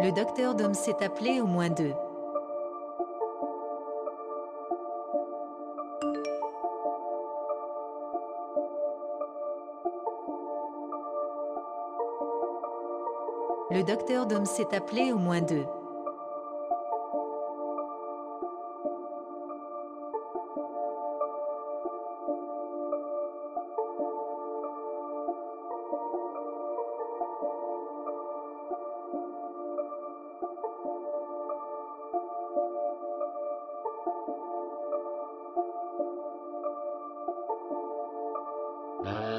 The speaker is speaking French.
Le docteur Dom s'est appelé au moins deux. Le docteur Dom s'est appelé au moins deux. Bye.